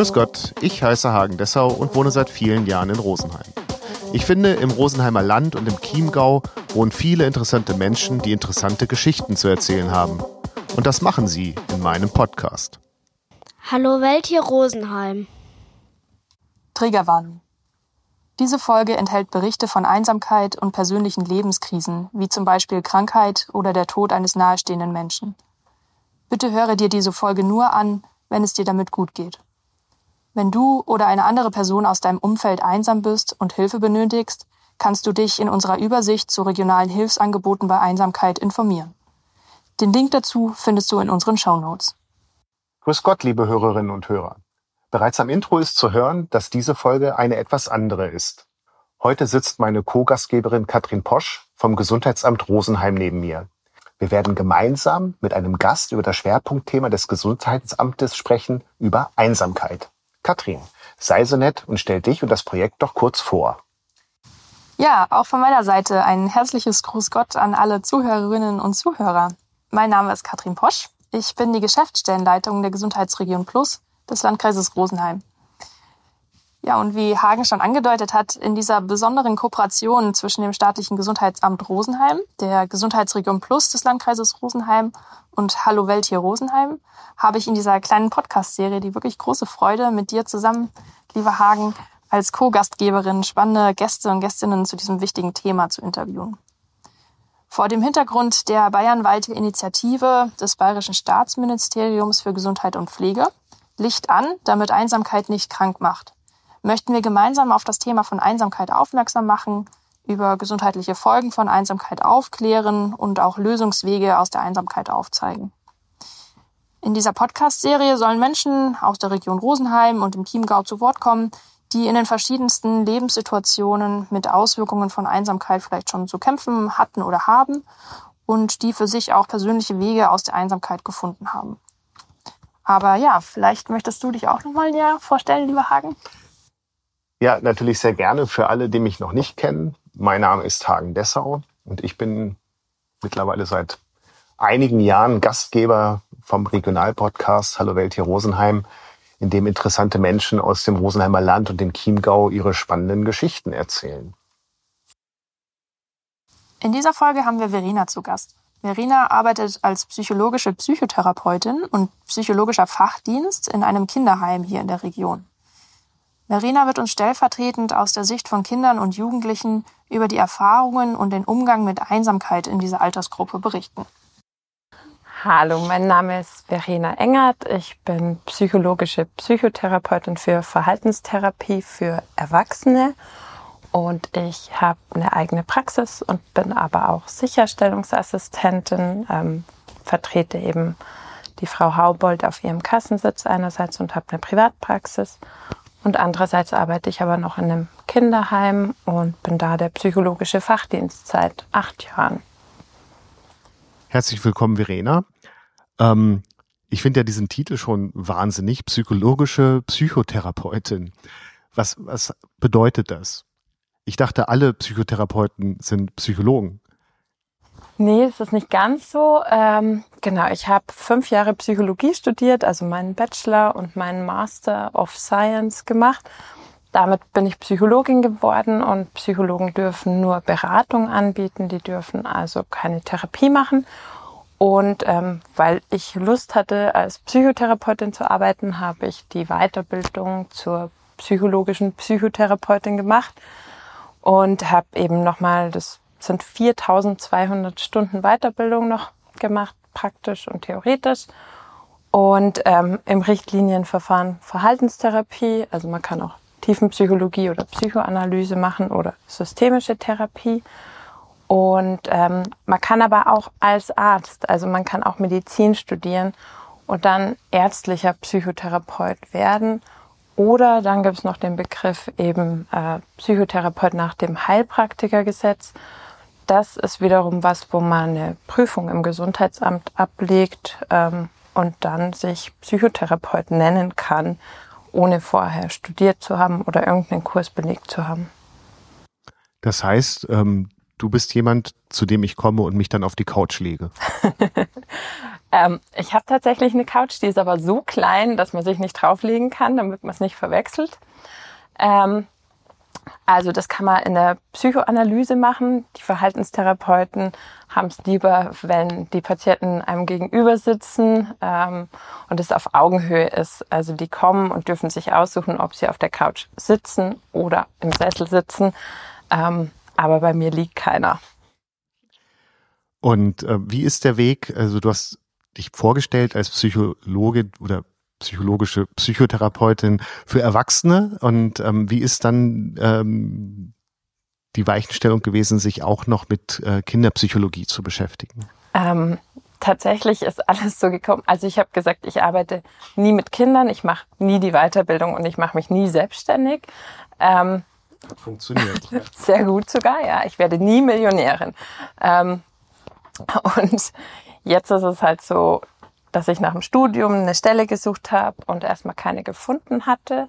Grüß Gott, ich heiße Hagen Dessau und wohne seit vielen Jahren in Rosenheim. Ich finde, im Rosenheimer Land und im Chiemgau wohnen viele interessante Menschen, die interessante Geschichten zu erzählen haben. Und das machen sie in meinem Podcast. Hallo Welt hier Rosenheim. Triggerwarnung. Diese Folge enthält Berichte von Einsamkeit und persönlichen Lebenskrisen, wie zum Beispiel Krankheit oder der Tod eines nahestehenden Menschen. Bitte höre dir diese Folge nur an, wenn es dir damit gut geht. Wenn du oder eine andere Person aus deinem Umfeld einsam bist und Hilfe benötigst, kannst du dich in unserer Übersicht zu regionalen Hilfsangeboten bei Einsamkeit informieren. Den Link dazu findest du in unseren Show Notes. Grüß Gott, liebe Hörerinnen und Hörer. Bereits am Intro ist zu hören, dass diese Folge eine etwas andere ist. Heute sitzt meine Co-Gastgeberin Katrin Posch vom Gesundheitsamt Rosenheim neben mir. Wir werden gemeinsam mit einem Gast über das Schwerpunktthema des Gesundheitsamtes sprechen, über Einsamkeit. Katrin, sei so nett und stell dich und das Projekt doch kurz vor. Ja, auch von meiner Seite ein herzliches Gruß Gott an alle Zuhörerinnen und Zuhörer. Mein Name ist Katrin Posch. Ich bin die Geschäftsstellenleitung der Gesundheitsregion Plus des Landkreises Rosenheim. Ja, und wie Hagen schon angedeutet hat, in dieser besonderen Kooperation zwischen dem staatlichen Gesundheitsamt Rosenheim, der Gesundheitsregion Plus des Landkreises Rosenheim und Hallo Welt hier Rosenheim, habe ich in dieser kleinen Podcast-Serie die wirklich große Freude, mit dir zusammen, lieber Hagen, als Co-Gastgeberin spannende Gäste und Gästinnen zu diesem wichtigen Thema zu interviewen. Vor dem Hintergrund der bayernweite Initiative des Bayerischen Staatsministeriums für Gesundheit und Pflege Licht an, damit Einsamkeit nicht krank macht möchten wir gemeinsam auf das Thema von Einsamkeit aufmerksam machen, über gesundheitliche Folgen von Einsamkeit aufklären und auch Lösungswege aus der Einsamkeit aufzeigen. In dieser Podcast-Serie sollen Menschen aus der Region Rosenheim und im Chiemgau zu Wort kommen, die in den verschiedensten Lebenssituationen mit Auswirkungen von Einsamkeit vielleicht schon zu kämpfen hatten oder haben und die für sich auch persönliche Wege aus der Einsamkeit gefunden haben. Aber ja, vielleicht möchtest du dich auch nochmal näher vorstellen, lieber Hagen? Ja, natürlich sehr gerne für alle, die mich noch nicht kennen. Mein Name ist Hagen Dessau und ich bin mittlerweile seit einigen Jahren Gastgeber vom Regionalpodcast Hallo Welt hier Rosenheim, in dem interessante Menschen aus dem Rosenheimer Land und dem Chiemgau ihre spannenden Geschichten erzählen. In dieser Folge haben wir Verena zu Gast. Verena arbeitet als psychologische Psychotherapeutin und psychologischer Fachdienst in einem Kinderheim hier in der Region. Verena wird uns stellvertretend aus der Sicht von Kindern und Jugendlichen über die Erfahrungen und den Umgang mit Einsamkeit in dieser Altersgruppe berichten. Hallo, mein Name ist Verena Engert. Ich bin psychologische Psychotherapeutin für Verhaltenstherapie für Erwachsene und ich habe eine eigene Praxis und bin aber auch Sicherstellungsassistentin, ähm, vertrete eben die Frau Haubold auf ihrem Kassensitz einerseits und habe eine Privatpraxis und andererseits arbeite ich aber noch in einem Kinderheim und bin da der psychologische Fachdienst seit acht Jahren. Herzlich willkommen, Verena. Ähm, ich finde ja diesen Titel schon wahnsinnig, psychologische Psychotherapeutin. Was, was bedeutet das? Ich dachte, alle Psychotherapeuten sind Psychologen. Nee, es ist nicht ganz so. Ähm, genau, ich habe fünf Jahre Psychologie studiert, also meinen Bachelor und meinen Master of Science gemacht. Damit bin ich Psychologin geworden und Psychologen dürfen nur Beratung anbieten, die dürfen also keine Therapie machen. Und ähm, weil ich Lust hatte, als Psychotherapeutin zu arbeiten, habe ich die Weiterbildung zur psychologischen Psychotherapeutin gemacht und habe eben nochmal das sind 4200 Stunden Weiterbildung noch gemacht, praktisch und theoretisch. Und ähm, im Richtlinienverfahren Verhaltenstherapie, also man kann auch Tiefenpsychologie oder Psychoanalyse machen oder systemische Therapie. Und ähm, man kann aber auch als Arzt, also man kann auch Medizin studieren und dann ärztlicher Psychotherapeut werden. Oder dann gibt es noch den Begriff eben äh, Psychotherapeut nach dem Heilpraktikergesetz das ist wiederum was, wo man eine Prüfung im Gesundheitsamt ablegt ähm, und dann sich Psychotherapeut nennen kann, ohne vorher studiert zu haben oder irgendeinen Kurs belegt zu haben. Das heißt, ähm, du bist jemand, zu dem ich komme und mich dann auf die Couch lege. Ähm, ich habe tatsächlich eine Couch, die ist aber so klein, dass man sich nicht drauflegen kann, damit man es nicht verwechselt. Ähm, also das kann man in der Psychoanalyse machen. Die Verhaltenstherapeuten haben es lieber, wenn die Patienten einem gegenüber sitzen ähm, und es auf Augenhöhe ist. Also die kommen und dürfen sich aussuchen, ob sie auf der Couch sitzen oder im Sessel sitzen. Ähm, aber bei mir liegt keiner. Und äh, wie ist der Weg? Also du hast dich vorgestellt als Psychologe oder psychologische Psychotherapeutin für Erwachsene. Und ähm, wie ist dann ähm, die Weichenstellung gewesen, sich auch noch mit äh, Kinderpsychologie zu beschäftigen? Ähm, tatsächlich ist alles so gekommen. Also ich habe gesagt, ich arbeite nie mit Kindern, ich mache nie die Weiterbildung und ich mache mich nie selbstständig. Ähm, Funktioniert. Sehr gut sogar, ja. Ich werde nie Millionärin. Ähm, und jetzt ist es halt so, dass ich nach dem Studium eine Stelle gesucht habe und erstmal keine gefunden hatte,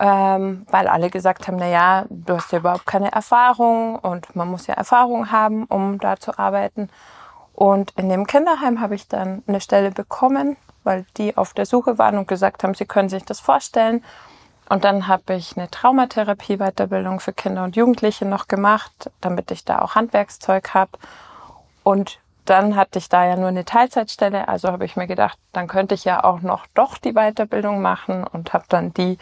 ähm, weil alle gesagt haben, na ja, du hast ja überhaupt keine Erfahrung und man muss ja Erfahrung haben, um da zu arbeiten. Und in dem Kinderheim habe ich dann eine Stelle bekommen, weil die auf der Suche waren und gesagt haben, sie können sich das vorstellen. Und dann habe ich eine Traumatherapie-Weiterbildung für Kinder und Jugendliche noch gemacht, damit ich da auch Handwerkszeug habe. Und dann hatte ich da ja nur eine Teilzeitstelle, also habe ich mir gedacht, dann könnte ich ja auch noch doch die Weiterbildung machen und habe dann die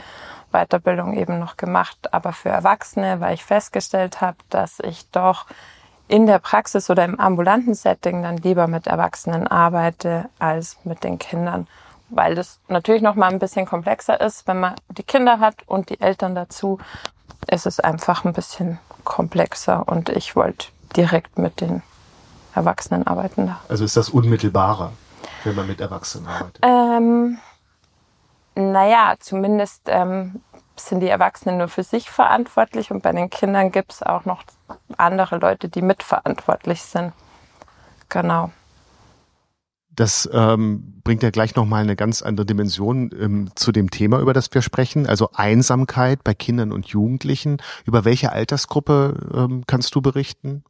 Weiterbildung eben noch gemacht, aber für Erwachsene, weil ich festgestellt habe, dass ich doch in der Praxis oder im ambulanten Setting dann lieber mit Erwachsenen arbeite als mit den Kindern, weil das natürlich noch mal ein bisschen komplexer ist, wenn man die Kinder hat und die Eltern dazu, ist es einfach ein bisschen komplexer und ich wollte direkt mit den Erwachsenen arbeiten da. Also ist das unmittelbarer, wenn man mit Erwachsenen arbeitet? Ähm, naja, zumindest ähm, sind die Erwachsenen nur für sich verantwortlich und bei den Kindern gibt es auch noch andere Leute, die mitverantwortlich sind. Genau. Das ähm, bringt ja gleich nochmal eine ganz andere Dimension ähm, zu dem Thema, über das wir sprechen. Also Einsamkeit bei Kindern und Jugendlichen. Über welche Altersgruppe ähm, kannst du berichten?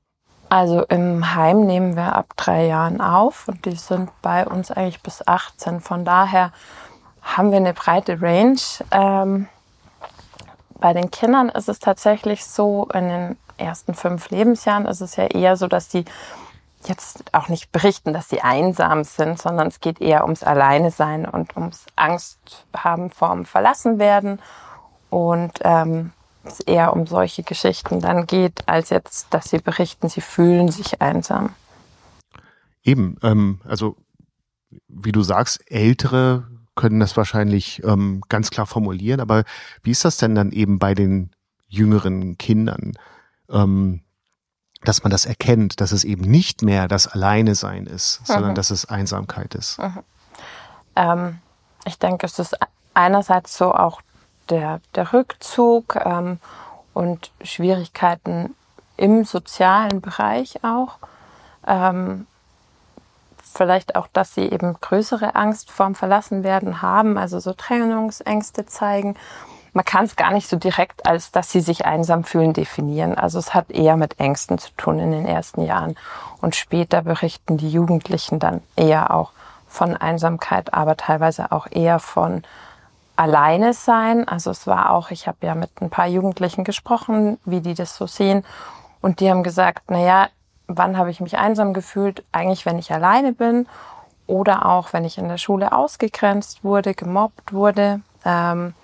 Also im Heim nehmen wir ab drei Jahren auf und die sind bei uns eigentlich bis 18. Von daher haben wir eine breite Range. Ähm, bei den Kindern ist es tatsächlich so, in den ersten fünf Lebensjahren ist es ja eher so, dass die jetzt auch nicht berichten, dass sie einsam sind, sondern es geht eher ums Alleine sein und ums Angst haben vorm Verlassenwerden. Und ähm, es eher um solche Geschichten dann geht, als jetzt, dass sie berichten, sie fühlen sich einsam. Eben, ähm, also wie du sagst, ältere können das wahrscheinlich ähm, ganz klar formulieren, aber wie ist das denn dann eben bei den jüngeren Kindern, ähm, dass man das erkennt, dass es eben nicht mehr das Alleine sein ist, mhm. sondern dass es Einsamkeit ist? Mhm. Ähm, ich denke, es ist einerseits so auch der, der Rückzug ähm, und Schwierigkeiten im sozialen Bereich auch. Ähm, vielleicht auch, dass sie eben größere Angst vorm Verlassenwerden haben, also so Trennungsängste zeigen. Man kann es gar nicht so direkt als, dass sie sich einsam fühlen, definieren. Also es hat eher mit Ängsten zu tun in den ersten Jahren. Und später berichten die Jugendlichen dann eher auch von Einsamkeit, aber teilweise auch eher von alleine sein. Also es war auch, ich habe ja mit ein paar Jugendlichen gesprochen, wie die das so sehen. Und die haben gesagt, na ja, wann habe ich mich einsam gefühlt? Eigentlich, wenn ich alleine bin oder auch, wenn ich in der Schule ausgegrenzt wurde, gemobbt wurde ähm,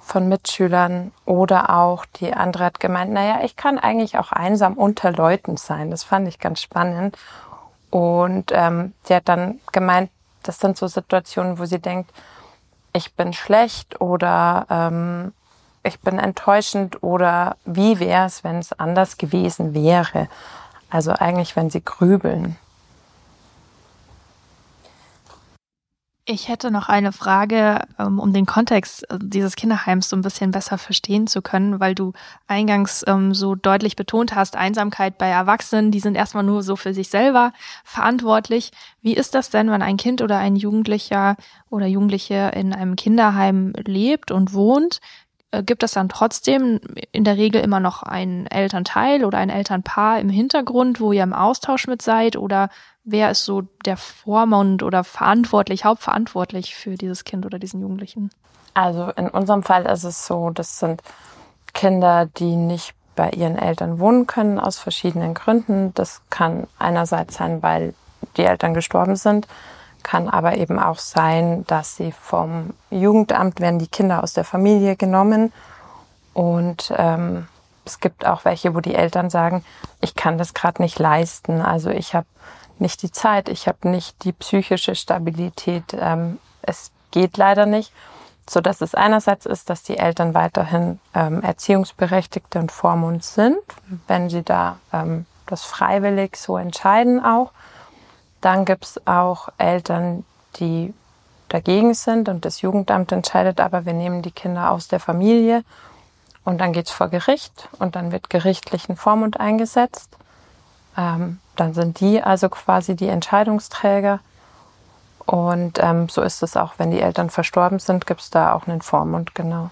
von Mitschülern oder auch die andere hat gemeint, na ja, ich kann eigentlich auch einsam unter Leuten sein. Das fand ich ganz spannend. Und ähm, sie hat dann gemeint, das sind so Situationen, wo sie denkt, ich bin schlecht oder ähm, ich bin enttäuschend oder wie wäre es, wenn es anders gewesen wäre. Also eigentlich, wenn sie grübeln. Ich hätte noch eine Frage, ähm, um den Kontext äh, dieses Kinderheims so ein bisschen besser verstehen zu können, weil du eingangs ähm, so deutlich betont hast, Einsamkeit bei Erwachsenen, die sind erstmal nur so für sich selber verantwortlich. Wie ist das denn, wenn ein Kind oder ein Jugendlicher oder Jugendliche in einem Kinderheim lebt und wohnt? äh, gibt es dann trotzdem in der Regel immer noch einen Elternteil oder ein Elternpaar im Hintergrund, wo ihr im Austausch mit seid? Oder wer ist so der Vormund oder verantwortlich, hauptverantwortlich für dieses Kind oder diesen Jugendlichen? Also in unserem Fall ist es so, das sind Kinder, die nicht bei ihren Eltern wohnen können aus verschiedenen Gründen. Das kann einerseits sein, weil die Eltern gestorben sind kann aber eben auch sein, dass sie vom Jugendamt werden die Kinder aus der Familie genommen und ähm, es gibt auch welche, wo die Eltern sagen, ich kann das gerade nicht leisten, also ich habe nicht die Zeit, ich habe nicht die psychische Stabilität, ähm, es geht leider nicht, so dass es einerseits ist, dass die Eltern weiterhin ähm, Erziehungsberechtigte und Vormund sind, wenn sie da ähm, das freiwillig so entscheiden auch. Dann gibt es auch Eltern, die dagegen sind und das Jugendamt entscheidet aber, wir nehmen die Kinder aus der Familie und dann geht's vor Gericht und dann wird gerichtlich ein Vormund eingesetzt. Ähm, dann sind die also quasi die Entscheidungsträger. Und ähm, so ist es auch, wenn die Eltern verstorben sind, gibt's da auch einen Vormund, genau.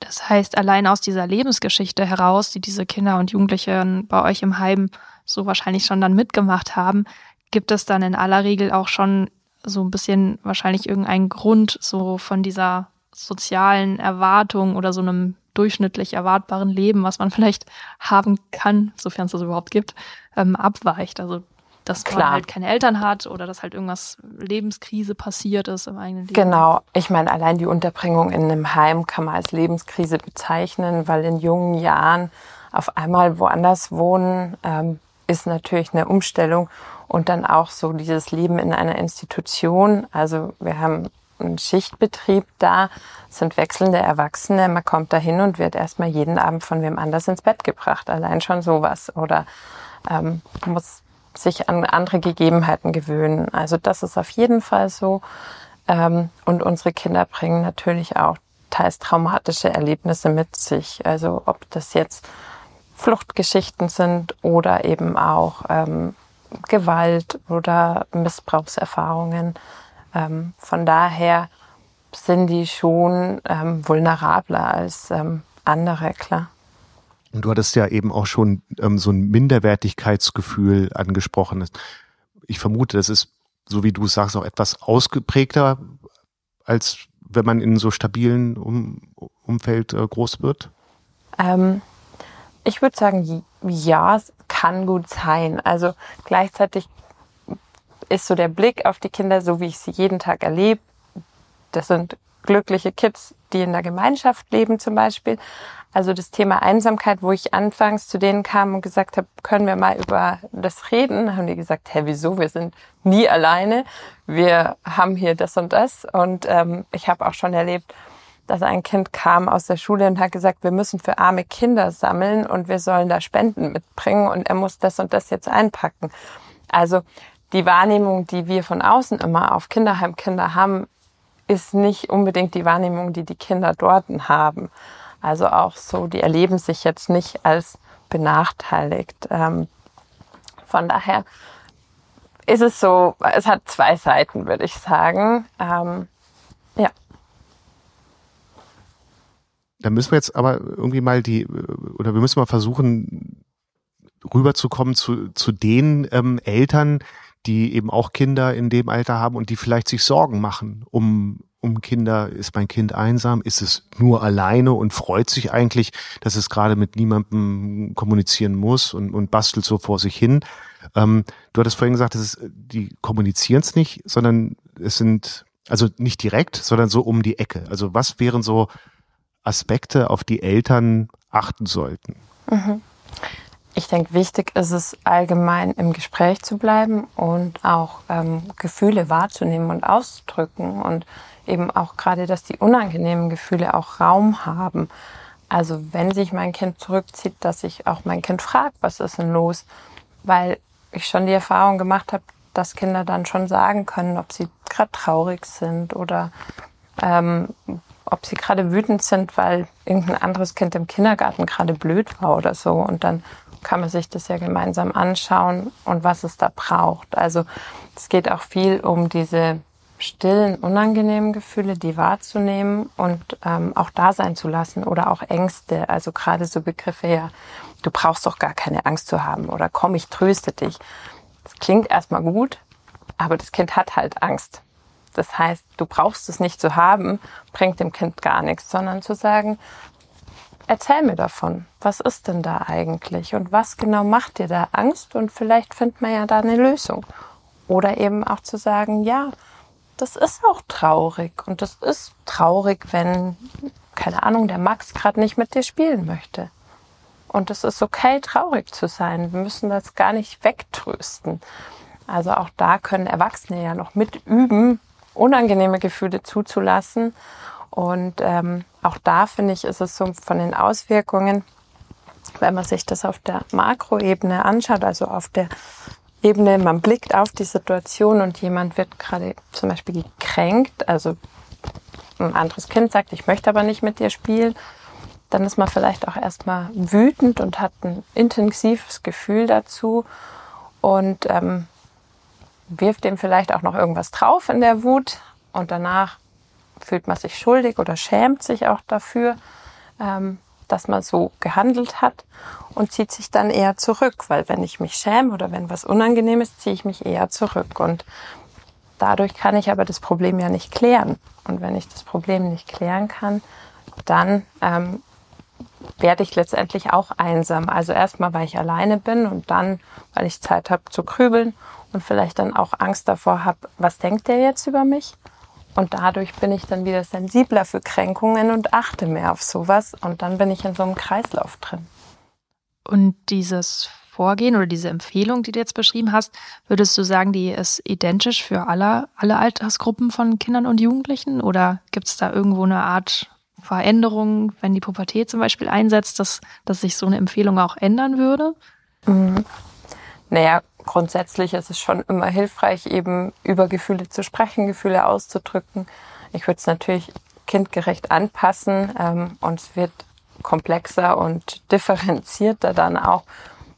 Das heißt, allein aus dieser Lebensgeschichte heraus, die diese Kinder und Jugendlichen bei euch im Heim so wahrscheinlich schon dann mitgemacht haben, gibt es dann in aller Regel auch schon so ein bisschen wahrscheinlich irgendeinen Grund so von dieser sozialen Erwartung oder so einem durchschnittlich erwartbaren Leben, was man vielleicht haben kann, sofern es das überhaupt gibt, ähm, abweicht. Also dass Klar. man halt keine Eltern hat oder dass halt irgendwas Lebenskrise passiert ist im eigenen Leben. Genau. Ich meine, allein die Unterbringung in einem Heim kann man als Lebenskrise bezeichnen, weil in jungen Jahren auf einmal woanders wohnen, ähm, ist natürlich eine Umstellung und dann auch so dieses Leben in einer Institution. Also wir haben einen Schichtbetrieb da, sind wechselnde Erwachsene. Man kommt da hin und wird erstmal jeden Abend von wem anders ins Bett gebracht. Allein schon sowas. Oder ähm, muss sich an andere Gegebenheiten gewöhnen. Also das ist auf jeden Fall so. Ähm, und unsere Kinder bringen natürlich auch teils traumatische Erlebnisse mit sich. Also ob das jetzt Fluchtgeschichten sind oder eben auch ähm, Gewalt oder Missbrauchserfahrungen. Ähm, von daher sind die schon ähm, vulnerabler als ähm, andere, klar. Und du hattest ja eben auch schon ähm, so ein Minderwertigkeitsgefühl angesprochen. Ich vermute, das ist, so wie du sagst, auch etwas ausgeprägter, als wenn man in so stabilen um Umfeld äh, groß wird. Ähm, ich würde sagen, ja, es kann gut sein. Also gleichzeitig ist so der Blick auf die Kinder, so wie ich sie jeden Tag erlebe. Das sind glückliche Kids, die in der Gemeinschaft leben zum Beispiel. Also das Thema Einsamkeit, wo ich anfangs zu denen kam und gesagt habe, können wir mal über das reden, haben die gesagt, hä, wieso? Wir sind nie alleine. Wir haben hier das und das. Und ähm, ich habe auch schon erlebt, dass ein Kind kam aus der Schule und hat gesagt, wir müssen für arme Kinder sammeln und wir sollen da Spenden mitbringen und er muss das und das jetzt einpacken. Also die Wahrnehmung, die wir von außen immer auf Kinderheimkinder haben, ist nicht unbedingt die Wahrnehmung, die die Kinder dort haben. Also auch so, die erleben sich jetzt nicht als benachteiligt. Ähm, von daher ist es so, es hat zwei Seiten, würde ich sagen. Ähm, ja. Da müssen wir jetzt aber irgendwie mal die, oder wir müssen mal versuchen, rüberzukommen zu, zu den ähm, Eltern, die eben auch Kinder in dem Alter haben und die vielleicht sich Sorgen machen um, um Kinder. Ist mein Kind einsam? Ist es nur alleine und freut sich eigentlich, dass es gerade mit niemandem kommunizieren muss und, und bastelt so vor sich hin? Ähm, du hattest vorhin gesagt, das ist, die kommunizieren es nicht, sondern es sind, also nicht direkt, sondern so um die Ecke. Also was wären so Aspekte, auf die Eltern achten sollten? Mhm. Ich denke, wichtig ist es allgemein im Gespräch zu bleiben und auch ähm, Gefühle wahrzunehmen und auszudrücken und eben auch gerade, dass die unangenehmen Gefühle auch Raum haben. Also wenn sich mein Kind zurückzieht, dass ich auch mein Kind frage, was ist denn los? Weil ich schon die Erfahrung gemacht habe, dass Kinder dann schon sagen können, ob sie gerade traurig sind oder ähm, ob sie gerade wütend sind, weil irgendein anderes Kind im Kindergarten gerade blöd war oder so. Und dann kann man sich das ja gemeinsam anschauen und was es da braucht. Also es geht auch viel um diese stillen, unangenehmen Gefühle, die wahrzunehmen und ähm, auch da sein zu lassen oder auch Ängste, also gerade so Begriffe ja, du brauchst doch gar keine Angst zu haben oder komm, ich tröste dich. Das klingt erstmal gut, aber das Kind hat halt Angst. Das heißt, du brauchst es nicht zu haben, bringt dem Kind gar nichts, sondern zu sagen, erzähl mir davon. Was ist denn da eigentlich? Und was genau macht dir da Angst? Und vielleicht findet man ja da eine Lösung. Oder eben auch zu sagen, ja, das ist auch traurig. Und das ist traurig, wenn, keine Ahnung, der Max gerade nicht mit dir spielen möchte. Und es ist okay, traurig zu sein. Wir müssen das gar nicht wegtrösten. Also auch da können Erwachsene ja noch mit üben, unangenehme Gefühle zuzulassen. Und ähm, auch da finde ich, ist es so von den Auswirkungen, wenn man sich das auf der Makroebene anschaut, also auf der Ebene, man blickt auf die Situation und jemand wird gerade zum Beispiel gekränkt, also ein anderes Kind sagt, ich möchte aber nicht mit dir spielen, dann ist man vielleicht auch erstmal wütend und hat ein intensives Gefühl dazu und ähm, wirft dem vielleicht auch noch irgendwas drauf in der Wut und danach fühlt man sich schuldig oder schämt sich auch dafür. Ähm, dass man so gehandelt hat und zieht sich dann eher zurück, weil wenn ich mich schäme oder wenn was unangenehm ist, ziehe ich mich eher zurück und dadurch kann ich aber das Problem ja nicht klären. Und wenn ich das Problem nicht klären kann, dann ähm, werde ich letztendlich auch einsam. Also erstmal, weil ich alleine bin und dann, weil ich Zeit habe zu grübeln und vielleicht dann auch Angst davor habe, was denkt der jetzt über mich? Und dadurch bin ich dann wieder sensibler für Kränkungen und achte mehr auf sowas. Und dann bin ich in so einem Kreislauf drin. Und dieses Vorgehen oder diese Empfehlung, die du jetzt beschrieben hast, würdest du sagen, die ist identisch für alle, alle Altersgruppen von Kindern und Jugendlichen? Oder gibt es da irgendwo eine Art Veränderung, wenn die Pubertät zum Beispiel einsetzt, dass, dass sich so eine Empfehlung auch ändern würde? Mhm. Naja, grundsätzlich ist es schon immer hilfreich, eben über Gefühle zu sprechen, Gefühle auszudrücken. Ich würde es natürlich kindgerecht anpassen ähm, und es wird komplexer und differenzierter dann auch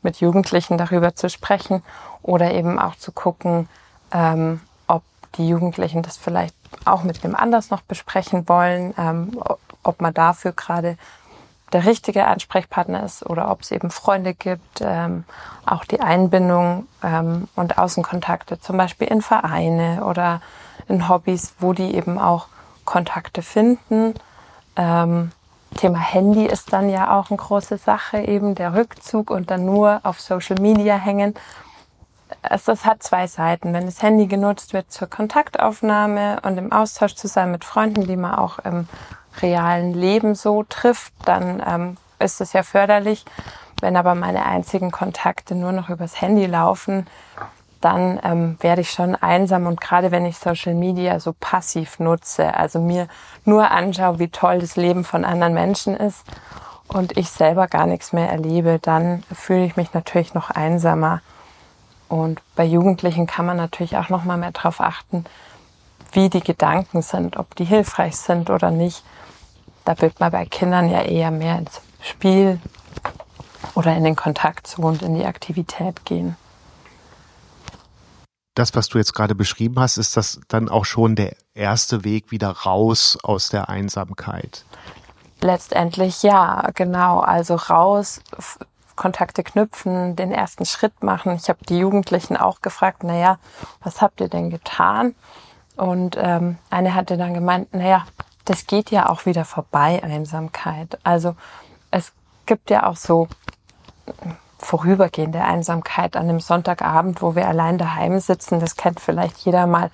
mit Jugendlichen darüber zu sprechen oder eben auch zu gucken, ähm, ob die Jugendlichen das vielleicht auch mit wem anders noch besprechen wollen, ähm, ob man dafür gerade der richtige Ansprechpartner ist oder ob es eben Freunde gibt, ähm, auch die Einbindung ähm, und Außenkontakte, zum Beispiel in Vereine oder in Hobbys, wo die eben auch Kontakte finden. Ähm, Thema Handy ist dann ja auch eine große Sache, eben der Rückzug und dann nur auf Social Media hängen. Es, das hat zwei Seiten. Wenn das Handy genutzt wird zur Kontaktaufnahme und im Austausch zu sein mit Freunden, die man auch im realen Leben so trifft, dann ähm, ist es ja förderlich. Wenn aber meine einzigen Kontakte nur noch übers Handy laufen, dann ähm, werde ich schon einsam und gerade wenn ich Social Media so passiv nutze, also mir nur anschaue, wie toll das Leben von anderen Menschen ist und ich selber gar nichts mehr erlebe, dann fühle ich mich natürlich noch einsamer. Und bei Jugendlichen kann man natürlich auch noch mal mehr darauf achten, wie die Gedanken sind, ob die hilfreich sind oder nicht. Da wird man bei Kindern ja eher mehr ins Spiel oder in den Kontakt zu und in die Aktivität gehen. Das, was du jetzt gerade beschrieben hast, ist das dann auch schon der erste Weg wieder raus aus der Einsamkeit? Letztendlich ja, genau. Also raus, Kontakte knüpfen, den ersten Schritt machen. Ich habe die Jugendlichen auch gefragt, naja, was habt ihr denn getan? Und ähm, eine hatte dann gemeint, naja, das geht ja auch wieder vorbei, Einsamkeit. Also es gibt ja auch so vorübergehende Einsamkeit an einem Sonntagabend, wo wir allein daheim sitzen. Das kennt vielleicht jeder mal,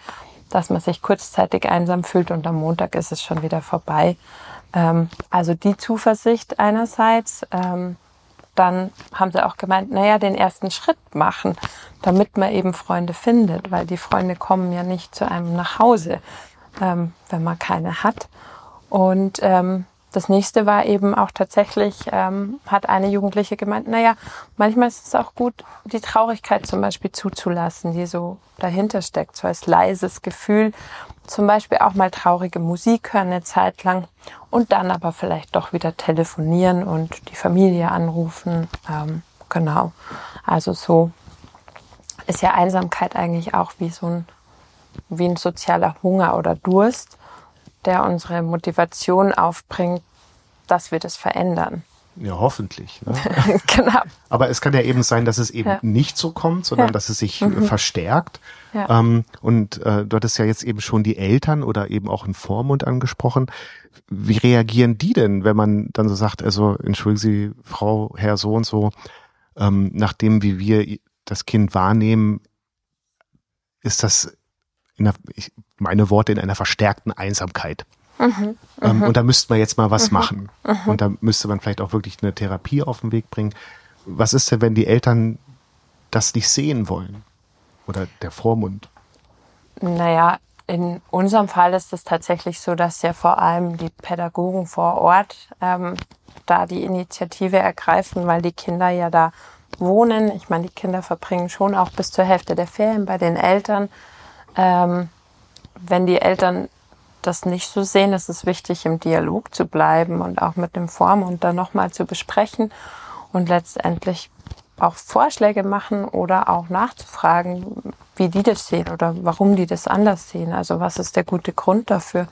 dass man sich kurzzeitig einsam fühlt und am Montag ist es schon wieder vorbei. Ähm, also die Zuversicht einerseits. Ähm, dann haben sie auch gemeint, naja, den ersten Schritt machen, damit man eben Freunde findet, weil die Freunde kommen ja nicht zu einem nach Hause, ähm, wenn man keine hat. Und ähm, das nächste war eben auch tatsächlich, ähm, hat eine Jugendliche gemeint, naja, manchmal ist es auch gut, die Traurigkeit zum Beispiel zuzulassen, die so dahinter steckt, so als leises Gefühl. Zum Beispiel auch mal traurige Musik hören eine Zeit lang und dann aber vielleicht doch wieder telefonieren und die Familie anrufen. Ähm, genau. Also so ist ja Einsamkeit eigentlich auch wie so ein wie ein sozialer Hunger oder Durst, der unsere Motivation aufbringt, dass wir das verändern. Ja, hoffentlich. Ne? genau. Aber es kann ja eben sein, dass es eben Ja. nicht so kommt, sondern Ja. dass es sich Mhm. äh, verstärkt. Ja. Ähm, und äh, du hattest ja jetzt eben schon die Eltern oder eben auch einen Vormund angesprochen. Wie reagieren die denn, wenn man dann so sagt, also entschuldigen Sie, Frau, Herr so und so, ähm, nachdem wie wir das Kind wahrnehmen, ist das einer, ich, meine Worte in einer verstärkten Einsamkeit. Mhm. Ähm, und da müsste man jetzt mal was Mhm. machen. Und da müsste man vielleicht auch wirklich eine Therapie auf den Weg bringen. Was ist denn, wenn die Eltern das nicht sehen wollen? Oder der Vormund? Naja, in unserem Fall ist es tatsächlich so, dass ja vor allem die Pädagogen vor Ort ähm, da die Initiative ergreifen, weil die Kinder ja da wohnen. Ich meine, die Kinder verbringen schon auch bis zur Hälfte der Ferien bei den Eltern. Ähm, wenn die Eltern das nicht so sehen, ist es wichtig, im Dialog zu bleiben und auch mit dem Vormund dann nochmal zu besprechen und letztendlich auch Vorschläge machen oder auch nachzufragen, wie die das sehen oder warum die das anders sehen. Also was ist der gute Grund dafür?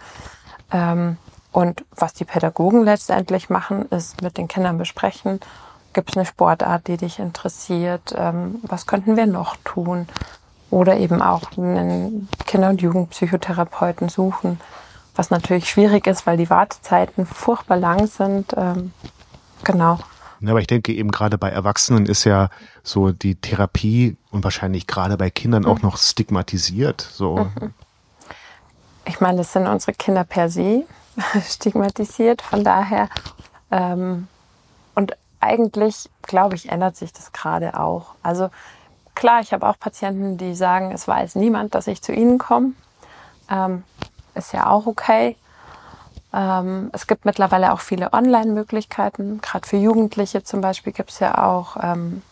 Ähm, und was die Pädagogen letztendlich machen, ist mit den Kindern besprechen, gibt es eine Sportart, die dich interessiert, ähm, was könnten wir noch tun? Oder eben auch einen Kinder- und Jugendpsychotherapeuten suchen, was natürlich schwierig ist, weil die Wartezeiten furchtbar lang sind. Ähm, genau. Ja, aber ich denke eben gerade bei Erwachsenen ist ja so die Therapie und wahrscheinlich gerade bei Kindern auch noch stigmatisiert. So. Ich meine, das sind unsere Kinder per se stigmatisiert. Von daher, ähm, und eigentlich, glaube ich, ändert sich das gerade auch. Also klar, ich habe auch Patienten, die sagen, es weiß niemand, dass ich zu ihnen komme. Ähm, ist ja auch okay. Ähm, es gibt mittlerweile auch viele Online-Möglichkeiten. Gerade für Jugendliche zum Beispiel gibt es ja auch ähm,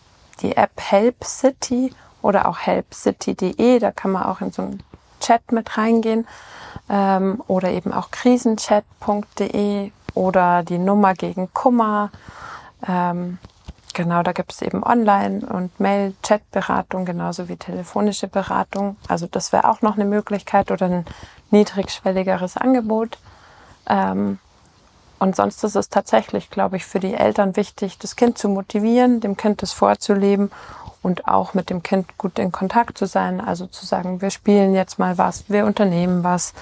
die App Help City oder auch helpcity.de. Da kann man auch in so einen Chat mit reingehen. Ähm, oder eben auch krisenchat.de oder die Nummer gegen Kummer. Genau, da gibt es eben Online- und Mail-Chat-Beratung, genauso wie telefonische Beratung. Also das wäre auch noch eine Möglichkeit oder ein niedrigschwelligeres Angebot. Ähm, und sonst ist es tatsächlich, glaube ich, für die Eltern wichtig, das Kind zu motivieren, dem Kind das vorzuleben und auch mit dem Kind gut in Kontakt zu sein. Also zu sagen, wir spielen jetzt mal was, wir unternehmen was,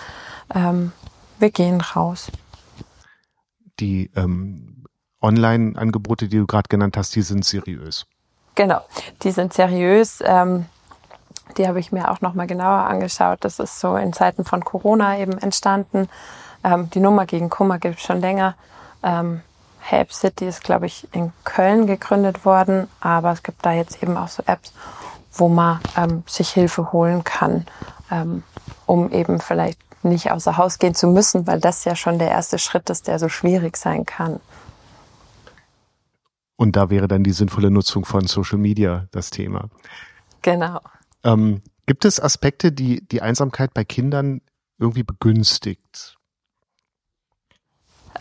ähm, wir gehen raus. Die ähm, Online-Angebote, die du gerade genannt hast, die sind seriös. Genau, die sind seriös. Ähm, die habe ich mir auch noch mal genauer angeschaut. Das ist so in Zeiten von Corona eben entstanden. Ähm, die Nummer gegen Kummer gibt es schon länger. Ähm, Help City ist, glaube ich, in Köln gegründet worden, aber es gibt da jetzt eben auch so Apps, wo man ähm, sich Hilfe holen kann, ähm, um eben vielleicht nicht außer Haus gehen zu müssen, weil das ja schon der erste Schritt ist, der so schwierig sein kann. Und da wäre dann die sinnvolle Nutzung von Social Media das Thema. Genau. Ähm, gibt es Aspekte, die die Einsamkeit bei Kindern irgendwie begünstigt?